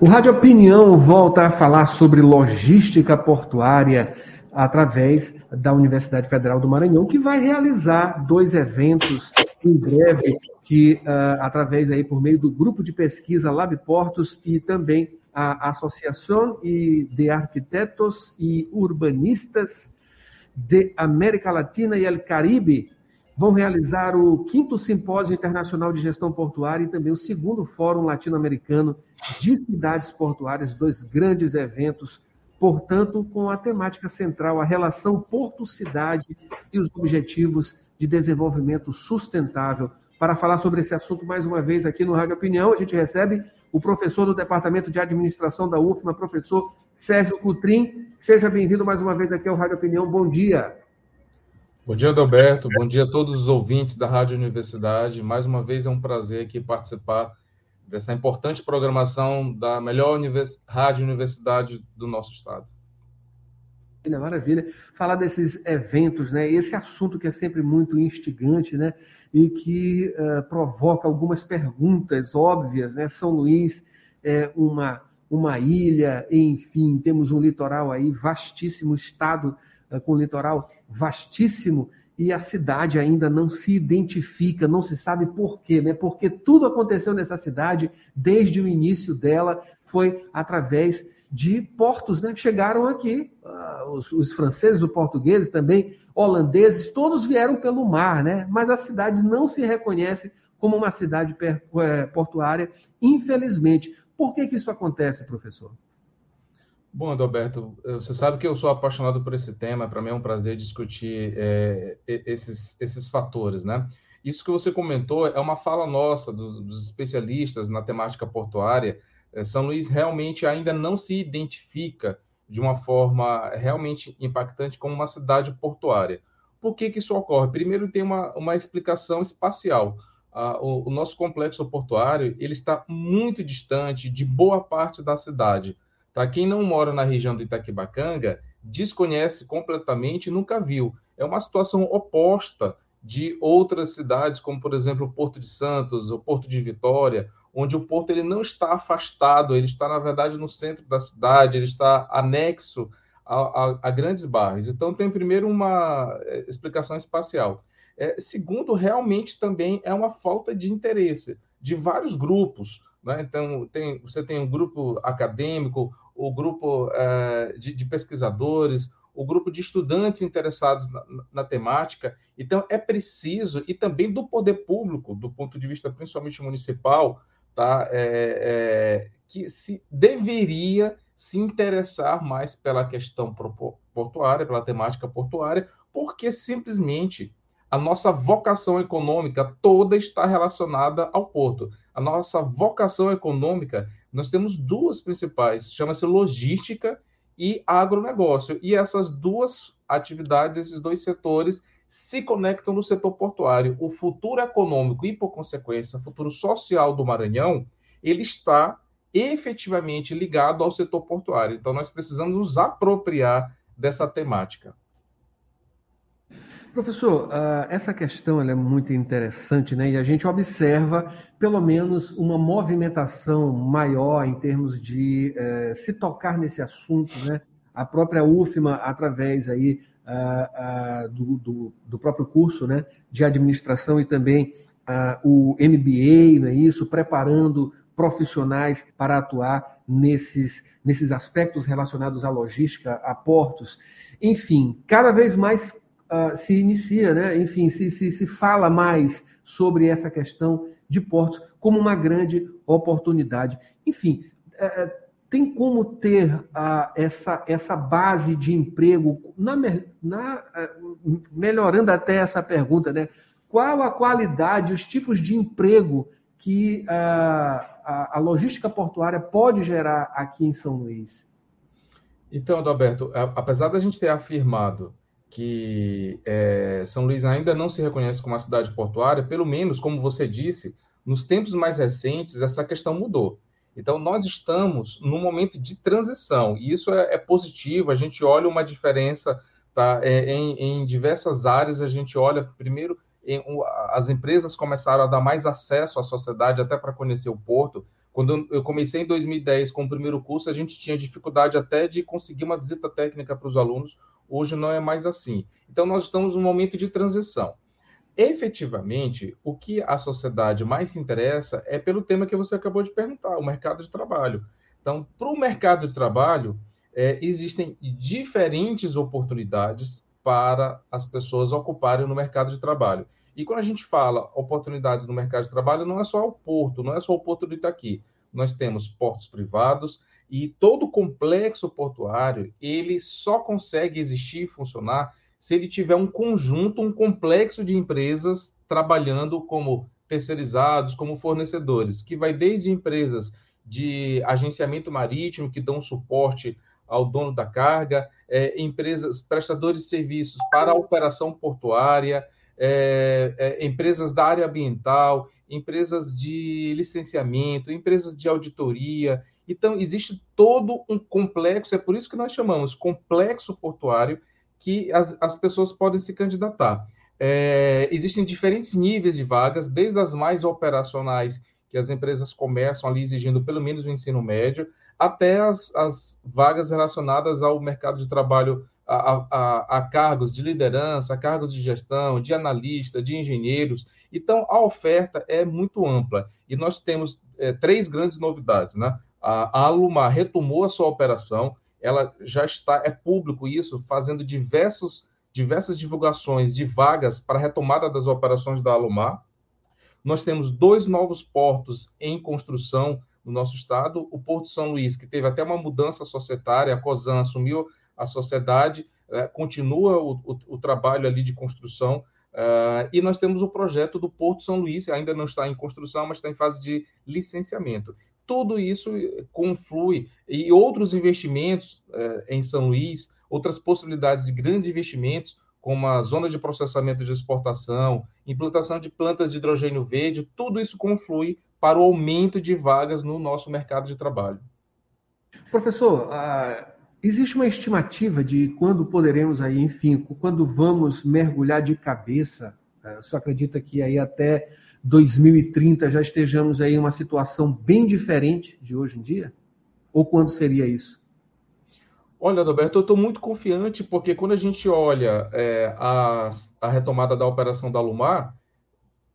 O Rádio Opinião volta a falar sobre logística portuária através da Universidade Federal do Maranhão, que vai realizar dois eventos em breve, que uh, através aí por meio do grupo de pesquisa Lab Portos e também a Associação de Arquitetos e Urbanistas de América Latina e El Caribe vão realizar o quinto Simpósio Internacional de Gestão Portuária e também o segundo Fórum Latino-Americano de Cidades Portuárias, dois grandes eventos portanto, com a temática central, a relação porto-cidade e os objetivos de desenvolvimento sustentável. Para falar sobre esse assunto mais uma vez aqui no Rádio Opinião, a gente recebe o professor do Departamento de Administração da UFMA, professor Sérgio Cutrim. Seja bem-vindo mais uma vez aqui ao Rádio Opinião. Bom dia. Bom dia, Adalberto. Bom dia a todos os ouvintes da Rádio Universidade. Mais uma vez é um prazer aqui participar dessa importante programação da melhor univers... rádio universidade do nosso estado. Maravilha. Falar desses eventos, né? Esse assunto que é sempre muito instigante, né? E que uh, provoca algumas perguntas óbvias, né? São Luís é uma, uma ilha, enfim, temos um litoral aí vastíssimo, estado uh, com litoral vastíssimo, e a cidade ainda não se identifica, não se sabe por quê, né? Porque tudo aconteceu nessa cidade desde o início dela foi através de portos, né? Chegaram aqui uh, os, os, franceses, os portugueses também, holandeses, todos vieram pelo mar, né? Mas a cidade não se reconhece como uma cidade eh, portuária, infelizmente. Por que que isso acontece, professor? Bom, Adalberto, você sabe que eu sou apaixonado por esse tema, para mim é um prazer discutir é, esses, esses fatores, né? Isso que você comentou é uma fala nossa, dos, dos especialistas na temática portuária. É, São Luís realmente ainda não se identifica de uma forma realmente impactante como uma cidade portuária. Por que, que isso ocorre? Primeiro, tem uma, uma explicação espacial. Ah, o, o nosso complexo portuário ele está muito distante de boa parte da cidade. Tá? Quem não mora na região do Itaquibacanga desconhece completamente e nunca viu. É uma situação oposta de outras cidades, como por exemplo o Porto de Santos, o Porto de Vitória, onde o porto ele não está afastado, ele está na verdade no centro da cidade, ele está anexo a, a, a grandes bairros. Então tem primeiro uma é, explicação espacial. É, segundo, realmente também é uma falta de interesse de vários grupos. Né? Então, tem, você tem um grupo acadêmico, o grupo é, de, de, pesquisadores, o grupo de estudantes interessados na, na, temática. Então, é preciso, e também do poder público, do ponto de vista principalmente municipal, tá? É, é, que se deveria se interessar mais pela questão portuária, pela temática portuária, porque simplesmente a nossa vocação econômica toda está relacionada ao porto. A nossa vocação econômica nós temos duas principais, chama-se logística e agronegócio. E essas duas atividades, esses dois setores, se conectam no setor portuário. O futuro econômico e, por consequência, o futuro social do Maranhão, ele está efetivamente ligado ao setor portuário. Então, nós precisamos nos apropriar dessa temática. Professor, uh, essa questão é muito interessante, né? E a gente observa, pelo menos, uma movimentação maior em termos de uh, se tocar nesse assunto, né? A própria UFMA, através aí uh, do, do, do, próprio curso, né, de administração e também o MBA, não é isso, preparando profissionais para atuar nesses, nesses aspectos relacionados à logística, a portos, enfim, cada vez mais uh, se inicia, né? enfim, se, se, se fala mais sobre essa questão de portos como uma grande oportunidade. Enfim, uh, tem como ter uh, essa, essa base de emprego, na, na, uh, melhorando até essa pergunta, né? qual a qualidade, os tipos de emprego que a, a logística portuária pode gerar aqui em São Luís? Então, Adalberto, apesar da gente ter afirmado que é, São Luís ainda não se reconhece como uma cidade portuária, pelo menos, como você disse, nos tempos mais recentes, essa questão mudou. Então, nós estamos num momento de transição, e isso é, é positivo, a gente olha uma diferença tá, é, em, em, diversas áreas, a gente olha, primeiro, em, as empresas começaram a dar mais acesso à sociedade, até para conhecer o porto, Quando eu comecei em 2010 com o primeiro curso, a gente tinha dificuldade até de conseguir uma visita técnica para os alunos. Hoje não é mais assim. Então, nós estamos num momento de transição. Efetivamente, o que a sociedade mais se interessa é pelo tema que você acabou de perguntar, o mercado de trabalho. Então, para o mercado de trabalho, é, existem diferentes oportunidades para as pessoas ocuparem no mercado de trabalho. E quando a gente fala oportunidades no mercado de trabalho, não é só o porto, não é só o porto do Itaqui. Nós temos portos privados e todo complexo portuário, ele só consegue existir e funcionar se ele tiver um conjunto, um complexo de empresas trabalhando como terceirizados, como fornecedores, que vai desde empresas de agenciamento marítimo, que dão suporte ao dono da carga, é, empresas, prestadores de serviços para a operação portuária, é, é, empresas da área ambiental, empresas de licenciamento, empresas de auditoria. Então, existe todo um complexo, é por isso que nós chamamos complexo portuário, que as, as pessoas podem se candidatar. É, existem diferentes níveis de vagas, desde as mais operacionais, que as empresas começam ali exigindo pelo menos o ensino médio, até as, as vagas relacionadas ao mercado de trabalho, a, a, a, cargos de liderança, cargos de gestão, de analista, de engenheiros. Então, a oferta é muito ampla. E nós temos é, três grandes novidades. Né? A, Alumar retomou a sua operação, ela já está, é público isso, fazendo diversos, diversas divulgações de vagas para retomada das operações da Alumar. Nós temos dois novos portos em construção no nosso estado, o Porto São Luís, que teve até uma mudança societária, a COSAN assumiu a sociedade, é, continua o, o, o, trabalho ali de construção, é, e nós temos o projeto do Porto São Luís, ainda não está em construção, mas está em fase de licenciamento tudo isso conflui e outros investimentos eh, em São Luís, outras possibilidades de grandes investimentos, como a zona de processamento de exportação, implantação de plantas de hidrogênio verde, tudo isso conflui para o aumento de vagas no nosso mercado de trabalho. Professor, uh, existe uma estimativa de quando poderemos aí, enfim, quando vamos mergulhar de cabeça? Uh, o senhor acredita que aí até 2030 já estejamos aí em uma situação bem diferente de hoje em dia? Ou quando seria isso? Olha, Roberto, eu estou muito confiante porque quando a gente olha é, a, a, retomada da operação da Lumar,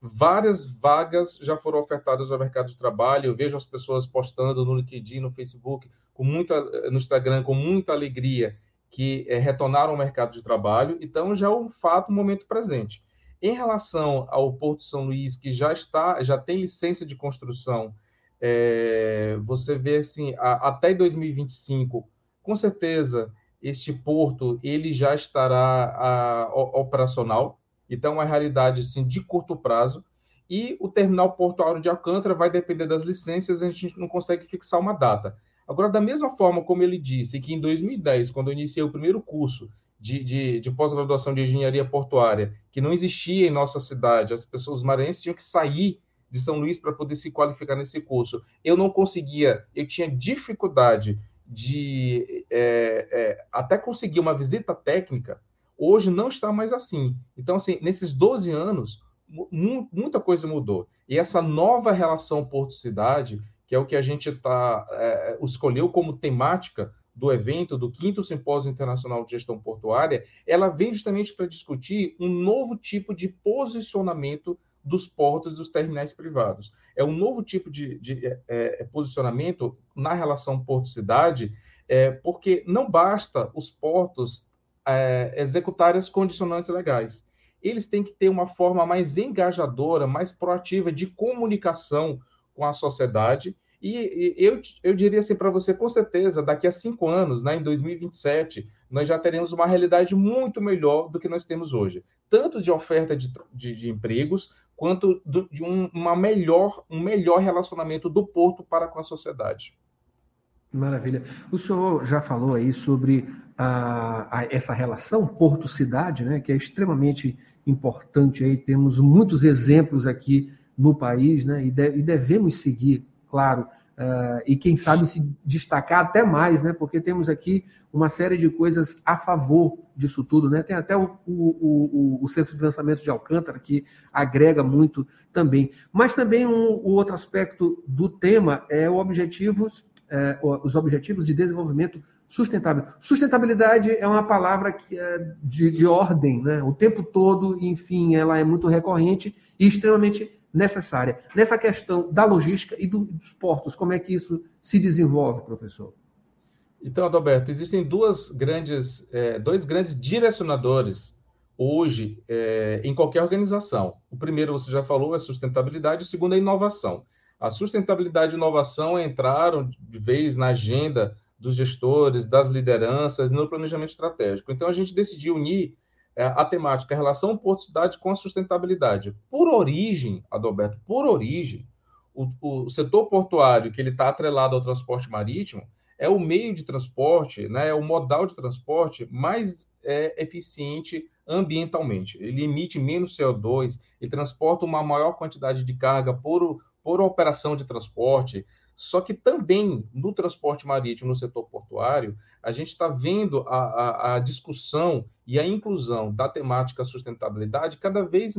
várias vagas já foram ofertadas no mercado de trabalho. Eu vejo as pessoas postando no LinkedIn, no Facebook, com muita, no Instagram, com muita alegria que é, retornaram ao mercado de trabalho. Então, já é um fato, um momento presente. Em relação ao Porto São Luís, que já está, já tem licença de construção, é, você vê assim, a, até 2025, com certeza este porto ele já estará a, operacional. Então, é uma realidade assim, de curto prazo. E o terminal portuário de Alcântara vai depender das licenças, a gente não consegue fixar uma data. Agora, da mesma forma como ele disse que em 2010, quando eu iniciei o primeiro curso, de, de, de pós-graduação de engenharia portuária, que não existia em nossa cidade, as pessoas, maranhenses tinham que sair de São Luís para poder se qualificar nesse curso. Eu não conseguia, eu tinha dificuldade de é, é, até conseguir uma visita técnica, hoje não está mais assim. Então, assim, nesses 12 anos, muita coisa mudou. E essa nova relação Porto-Cidade, que é o que a gente tá, é, escolheu como temática do evento, do quinto Simpósio Internacional de Gestão Portuária, ela vem justamente para discutir um novo tipo de posicionamento dos portos e dos terminais privados. É um novo tipo de, de é, é, posicionamento na relação porto-cidade, é, porque não basta os portos é, executarem as condicionantes legais. Eles têm que ter uma forma mais engajadora, mais proativa de comunicação com a sociedade e, eu, eu diria assim para você, com certeza, daqui a cinco anos, né, em 2027, nós já teremos uma realidade muito melhor do que nós temos hoje, tanto de oferta de, de, de empregos, quanto do, de um, uma melhor, um melhor relacionamento do porto para com a sociedade. Maravilha. O senhor já falou aí sobre a, a essa relação porto-cidade, né, que é extremamente importante. Aí temos muitos exemplos aqui no país, né, e, de, e devemos seguir claro, uh, e quem sabe se destacar até mais, né? Porque temos aqui uma série de coisas a favor disso tudo, né? Tem até o, o, o, o Centro de Lançamento de Alcântara que agrega muito também. Mas também um, o outro aspecto do tema é o é, os objetivos de desenvolvimento sustentável. Sustentabilidade é uma palavra que é de, de ordem, né? O tempo todo, enfim, ela é muito recorrente e extremamente necessária. Nessa questão da logística e do, dos portos, como é que isso se desenvolve, professor? Então, Adalberto, existem duas grandes, é, dois grandes direcionadores hoje é, em qualquer organização. O primeiro, você já falou, é sustentabilidade, o segundo é inovação. A sustentabilidade e inovação entraram de vez na agenda dos gestores, das lideranças, no planejamento estratégico. Então, a gente decidiu unir a temática a relação porto-cidade com a sustentabilidade. Por origem, Adalberto, por origem, o, o setor portuário, que ele está atrelado ao transporte marítimo, é o meio de transporte, né, é o modal de transporte mais é, eficiente ambientalmente. Ele emite menos CO2 e transporta uma maior quantidade de carga por, por operação de transporte. Só que também no transporte marítimo, no setor portuário, a gente está vendo a, a, a, discussão e a inclusão da temática sustentabilidade cada vez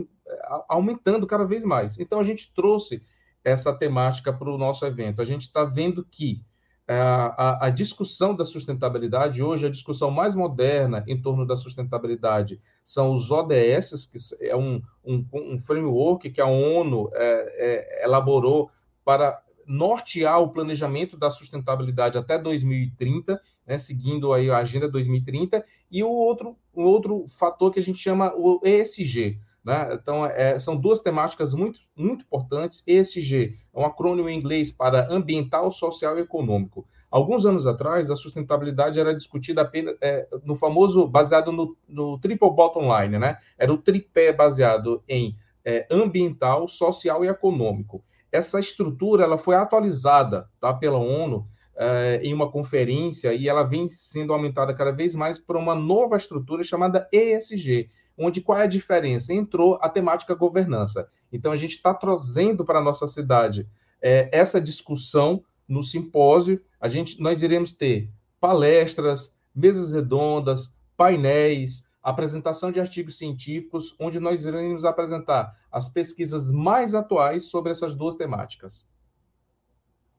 aumentando cada vez mais. Então a gente trouxe essa temática para o nosso evento. A gente está vendo que a, a, discussão da sustentabilidade hoje, a discussão mais moderna em torno da sustentabilidade são os ODS, que é um, um, um framework que a ONU é, é, elaborou para nortear o planejamento da sustentabilidade até 2030, né, seguindo aí a Agenda 2030, e o outro, o outro fator que a gente chama o ESG. Né? Então, é, são duas temáticas muito, muito importantes. ESG é um acrônimo em inglês para ambiental, social e econômico. Alguns anos atrás, a sustentabilidade era discutida apenas é, no famoso, baseado no, no, triple bottom line, né? Era o tripé baseado em é, ambiental, social e econômico essa estrutura ela foi atualizada tá, pela ONU é, em uma conferência e ela vem sendo aumentada cada vez mais por uma nova estrutura chamada ESG, onde qual é a diferença? Entrou a temática governança. Então a gente está trazendo para a nossa cidade é, essa discussão no simpósio. A gente, nós iremos ter palestras, mesas redondas, painéis, apresentação de artigos científicos, onde nós iremos apresentar as pesquisas mais atuais sobre essas duas temáticas.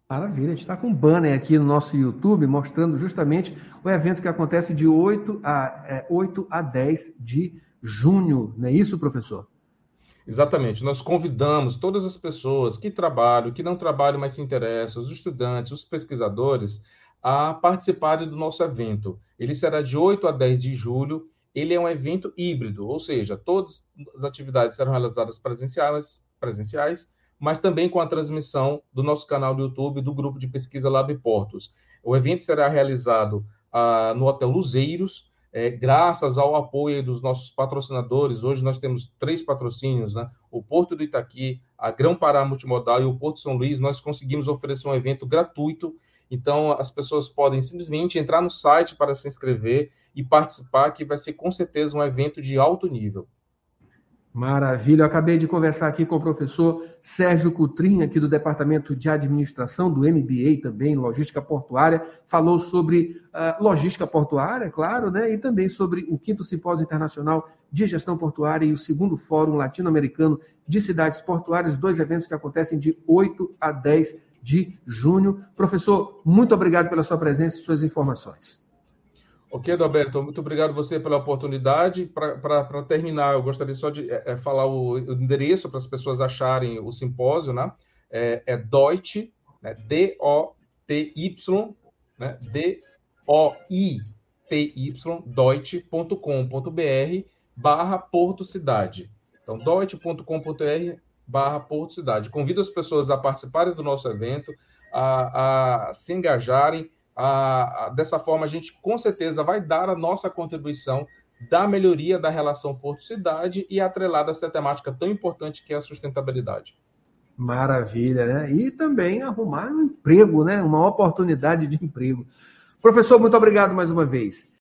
Maravilha, a gente está com um banner aqui no nosso YouTube mostrando justamente o evento que acontece de 8 a, é, 8 a 10 de junho, não é isso, professor? Exatamente. Nós convidamos todas as pessoas que trabalham, que não trabalham, mas se interessam, os estudantes, os pesquisadores, a participarem do nosso evento. Ele será de 8 a 10 de julho ele é um evento híbrido, ou seja, todas as atividades serão realizadas presenciais, presenciais, mas também com a transmissão do nosso canal do YouTube do grupo de pesquisa Lab Portos. O evento será realizado ah, no Hotel Luzeiros, é, graças ao apoio dos nossos patrocinadores. Hoje nós temos três patrocínios, né? O Porto do Itaqui, a Grão Pará Multimodal e o Porto São Luís. Nós conseguimos oferecer um evento gratuito, então as pessoas podem simplesmente entrar no site para se inscrever e participar, que vai ser com certeza um evento de alto nível. Maravilha. Eu acabei de conversar aqui com o professor Sérgio Cutrim, aqui do Departamento de Administração do MBA também, Logística Portuária. Falou sobre uh, logística portuária, claro, né? E também sobre o quinto Simpósio Internacional de Gestão Portuária e o segundo Fórum Latino-Americano de Cidades Portuárias, dois eventos que acontecem de 8 a 10 de junho. Professor, muito obrigado pela sua presença e suas informações. Ok, Adalberto, muito obrigado você pela oportunidade. Para terminar, eu gostaria só de é, falar o, endereço para as pessoas acharem o simpósio, né? É, é Deutsche, né? D-O-T-Y, né? D-O-I-T-Y, deutsche.com.br barra Porto Cidade. Então, deutsche.com.br barra Porto Cidade. Convido as pessoas a participarem do nosso evento, a, a se engajarem, a, a, dessa forma, a gente com certeza vai dar a nossa contribuição da melhoria da relação porto-cidade e atrelada a essa temática tão importante que é a sustentabilidade. Maravilha, né? E também arrumar um emprego, né? Uma oportunidade de emprego. Professor, muito obrigado mais uma vez.